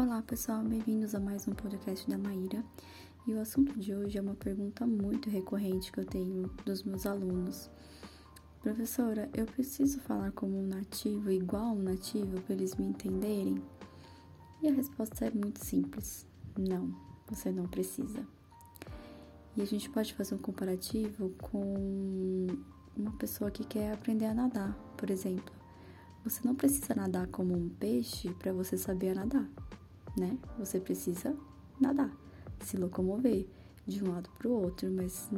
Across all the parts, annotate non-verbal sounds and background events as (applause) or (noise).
Olá pessoal, bem-vindos a mais um podcast da Maíra. E o assunto de hoje é uma pergunta muito recorrente que eu tenho dos meus alunos. Professora, eu preciso falar como um nativo, igual um nativo, para eles me entenderem? E a resposta é muito simples: não, você não precisa. E a gente pode fazer um comparativo com uma pessoa que quer aprender a nadar, por exemplo. Você não precisa nadar como um peixe para você saber nadar, né? Você precisa nadar, se locomover de um lado para o outro, mas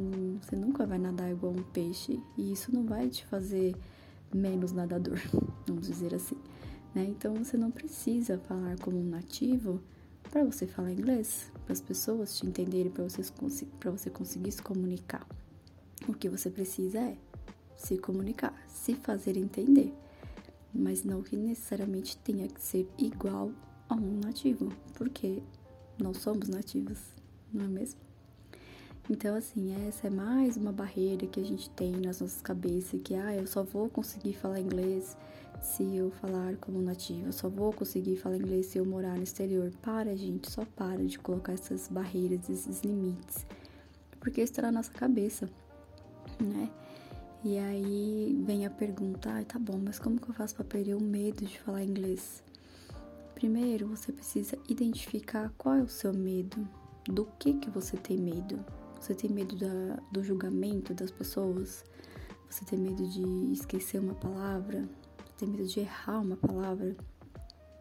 você nunca vai nadar igual um peixe e isso não vai te fazer menos nadador, (laughs) vamos dizer assim, né? Então você não precisa falar como um nativo para você falar inglês, para as pessoas te entenderem, para você, você conseguir se comunicar. O que você precisa é se comunicar, se fazer entender mas não que necessariamente tenha que ser igual a um nativo, porque nós somos nativos, não é mesmo? Então, assim, essa é mais uma barreira que a gente tem nas nossas cabeças, que, ah, eu só vou conseguir falar inglês se eu falar como nativo, eu só vou conseguir falar inglês se eu morar no exterior. Para, gente, só para de colocar essas barreiras, esses limites, porque isso está na nossa cabeça, né? E aí vem a pergunta, ah, tá bom, mas como que eu faço para perder o medo de falar inglês? Primeiro, você precisa identificar qual é o seu medo, do que que você tem medo. Você tem medo da, do julgamento das pessoas? Você tem medo de esquecer uma palavra? Você tem medo de errar uma palavra?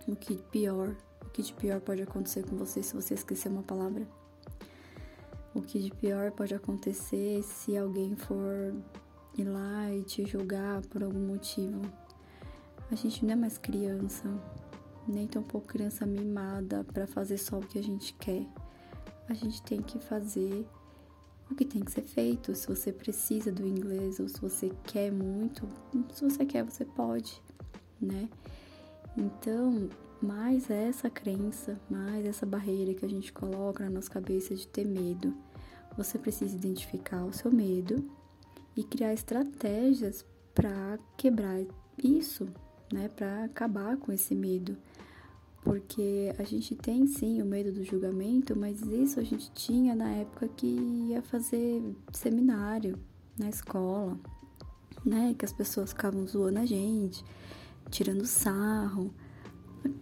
O que pior, o que de pior pode acontecer com você se você esquecer uma palavra? O que de pior pode acontecer se alguém for ir lá e te julgar por algum motivo. A gente não é mais criança, nem tampouco criança mimada para fazer só o que a gente quer. A gente tem que fazer o que tem que ser feito. Se você precisa do inglês ou se você quer muito, se você quer, você pode, né? Então, mais essa crença, mais essa barreira que a gente coloca na nossa cabeça de ter medo. Você precisa identificar o seu medo e criar estratégias para quebrar isso, né, para acabar com esse medo. Porque a gente tem sim o medo do julgamento, mas isso a gente tinha na época que ia fazer seminário na escola, né? Que as pessoas ficavam zoando a gente, tirando sarro.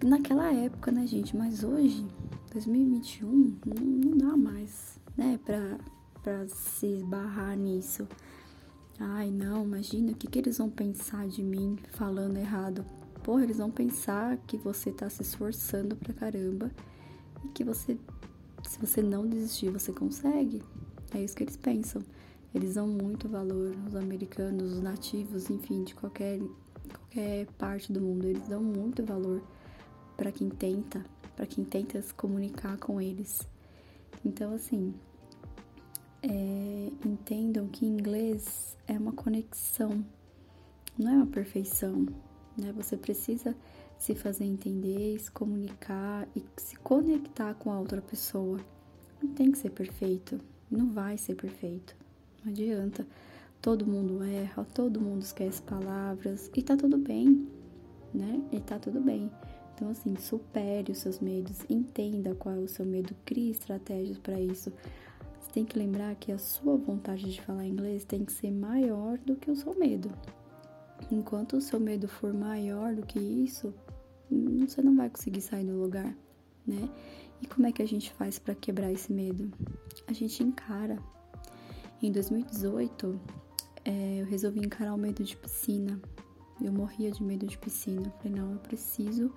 Naquela época, né, gente? Mas hoje, 2021, não, não dá mais, né, pra, pra se esbarrar nisso. Ai, não, imagina o que, que eles vão pensar de mim falando errado. Porra, eles vão pensar que você tá se esforçando pra caramba e que você, se você não desistir, você consegue. É isso que eles pensam. Eles dão muito valor, os americanos, os nativos, enfim, de qualquer, qualquer parte do mundo, eles dão muito valor para quem tenta, para quem tenta se comunicar com eles. Então, assim, é, entendam que inglês é uma conexão, não é uma perfeição, né? Você precisa se fazer entender, se comunicar e se conectar com a outra pessoa. Não tem que ser perfeito, não vai ser perfeito, não adianta. Todo mundo erra, todo mundo esquece palavras e tá tudo bem, né? E tá tudo bem. Então, assim, supere os seus medos, entenda qual é o seu medo, crie estratégias para isso. Você tem que lembrar que a sua vontade de falar inglês tem que ser maior do que o seu medo. Enquanto o seu medo for maior do que isso, você não vai conseguir sair do lugar, né? E como é que a gente faz para quebrar esse medo? A gente encara. Em 2018, é, eu resolvi encarar o medo de piscina. Eu morria de medo de piscina. Eu falei, não, eu preciso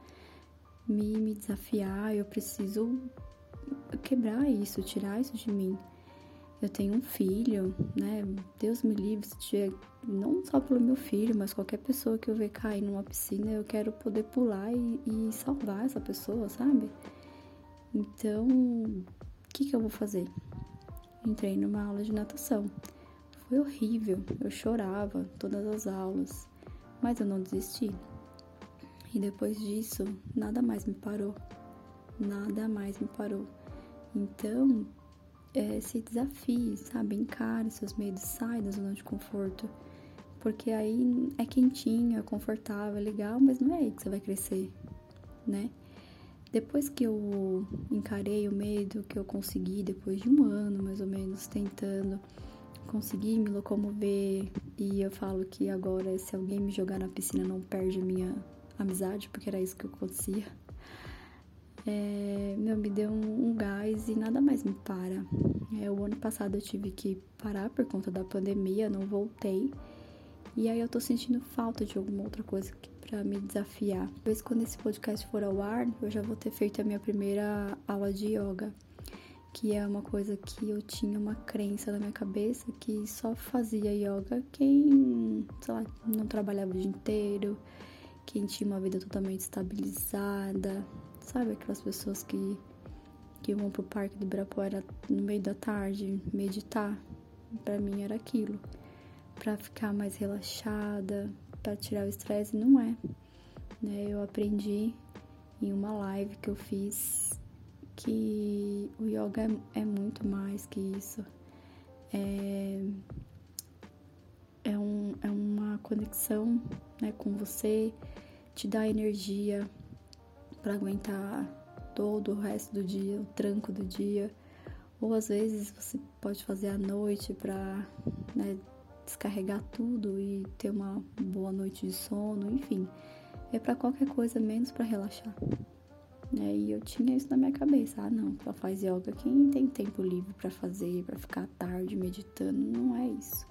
me, me desafiar, eu preciso quebrar isso, tirar isso de mim eu tenho um filho, né? Deus me livre, se não só pelo meu filho, mas qualquer pessoa que eu ver cair numa piscina, eu quero poder pular e, e salvar essa pessoa, sabe? Então, o que, que eu vou fazer? Entrei numa aula de natação. Foi horrível, eu chorava todas as aulas, mas eu não desisti. E depois disso, nada mais me parou. Nada mais me parou. Então, é, se desafie, sabe? Encare seus medos, sai da zona de conforto. Porque aí é quentinho, é confortável, é legal, mas não é aí que você vai crescer, né? depois que eu encarei o medo, que eu consegui, depois de um ano mais ou menos tentando, consegui me locomover e eu falo que agora se alguém me jogar na piscina não perde minha amizade, porque era isso que acontecia. É, meu, me deu um, um, gás e nada mais me para. É, o ano passado eu tive que parar por conta da pandemia, não voltei. E aí eu tô sentindo falta de alguma outra coisa para me desafiar. Talvez quando esse podcast for ao ar, eu já vou ter feito a minha primeira aula de yoga, que é uma coisa que eu tinha uma crença na minha cabeça que só fazia yoga quem, sei lá, não trabalhava o dia inteiro, quem tinha uma vida totalmente estabilizada, sabe aquelas pessoas que que vão pro parque do Ibirapuera no meio da tarde meditar. Para mim era aquilo para ficar mais relaxada, para tirar o estresse, não é. Né? Eu aprendi em uma live que eu fiz que o yoga é, é muito mais que isso. É, é, um, é uma conexão né, com você, te dá energia para aguentar todo o resto do dia, o tranco do dia. Ou às vezes você pode fazer à noite para né, descarregar tudo e ter uma boa noite de sono, enfim. É para qualquer coisa menos para relaxar. Né? E eu tinha isso na minha cabeça. Ah, não, só faz yoga quem tem tempo livre para fazer, para ficar tarde meditando. Não é isso.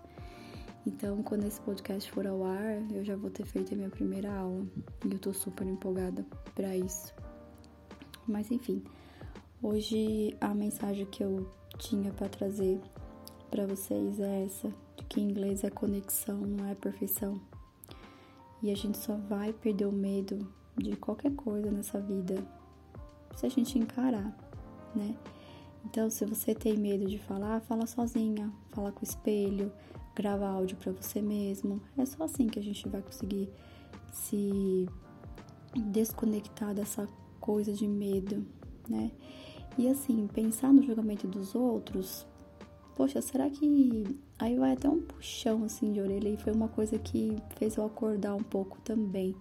Então, quando esse podcast for ao ar, eu já vou ter feito a minha primeira aula. E eu tô super empolgada para isso. Mas enfim, hoje a mensagem que eu tinha para trazer para vocês é essa que inglês é conexão, não é perfeição. E a gente só vai perder o medo de qualquer coisa nessa vida se a gente encarar, né? Então, se você tem medo de falar, fala sozinha, fala com o espelho, grava áudio para você mesmo. É só assim que a gente vai conseguir se desconectar dessa coisa de medo, né? E assim, pensar no julgamento dos outros poxa, será que. Aí vai até um puxão assim de orelha e foi uma coisa que fez eu acordar um pouco também.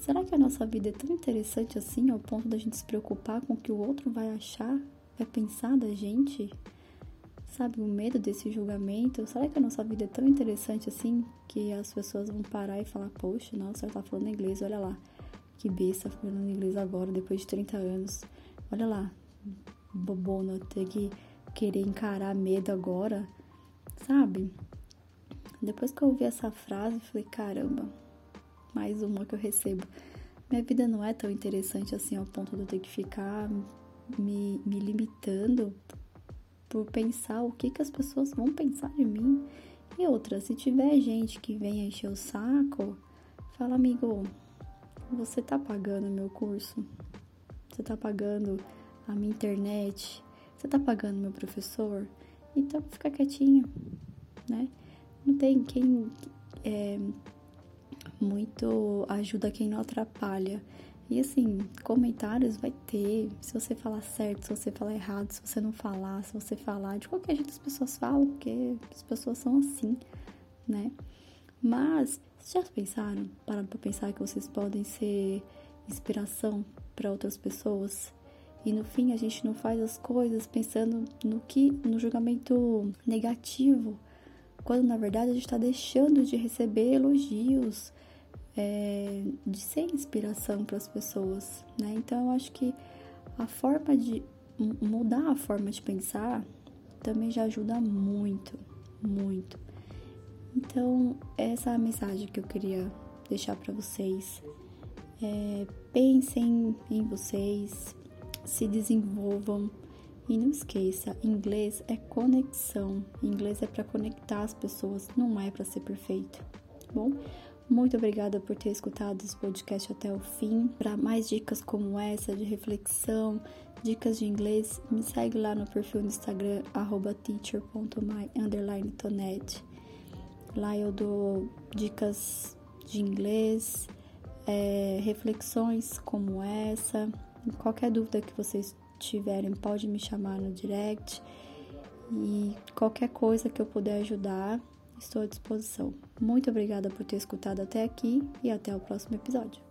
Será que a nossa vida é tão interessante assim ao ponto da gente se preocupar com o que o outro vai achar, vai pensar da gente? Sabe, o medo desse julgamento? Será que a nossa vida é tão interessante assim que as pessoas vão parar e falar: Poxa, nossa, ela tá falando inglês, olha lá, que besta falando inglês agora, depois de 30 anos. Olha lá, bobona, ter que querer encarar medo agora, sabe? Depois que eu ouvi essa frase, falei, caramba, mais uma que eu recebo. Minha vida não é tão interessante assim ao ponto de eu ter que ficar me, me limitando por pensar o que, que as pessoas vão pensar de mim. E outra, se tiver gente que vem encher o saco, fala, amigo, você tá pagando meu curso? Você tá pagando a minha internet? Você tá pagando meu professor? Então fica quietinho, né? Não tem quem é, muito ajuda quem não atrapalha. E assim, comentários vai ter. Se você falar certo, se você falar errado, se você não falar, se você falar, de qualquer jeito as pessoas falam, porque as pessoas são assim, né? Mas, já pensaram, pararam pra pensar que vocês podem ser inspiração para outras pessoas? E no fim a gente não faz as coisas pensando no que no julgamento negativo, quando na verdade a gente está deixando de receber elogios, é, de ser inspiração para as pessoas, né? Então eu acho que a forma de mudar a forma de pensar também já ajuda muito, muito. Então essa é a mensagem que eu queria deixar para vocês. É, pensem em vocês, se desenvolvam. E não esqueça, inglês é conexão. Inglês é para conectar as pessoas, não é para ser perfeito. Tá bom, muito obrigada por ter escutado esse podcast até o fim. Para mais dicas como essa de reflexão, dicas de inglês, me segue lá no perfil no Instagram teacher.my_tonet. Lá eu dou dicas de inglês, é, reflexões como essa Qualquer dúvida que vocês tiverem, pode me chamar no direct. E qualquer coisa que eu puder ajudar, estou à disposição. Muito obrigada por ter escutado até aqui e até o próximo episódio.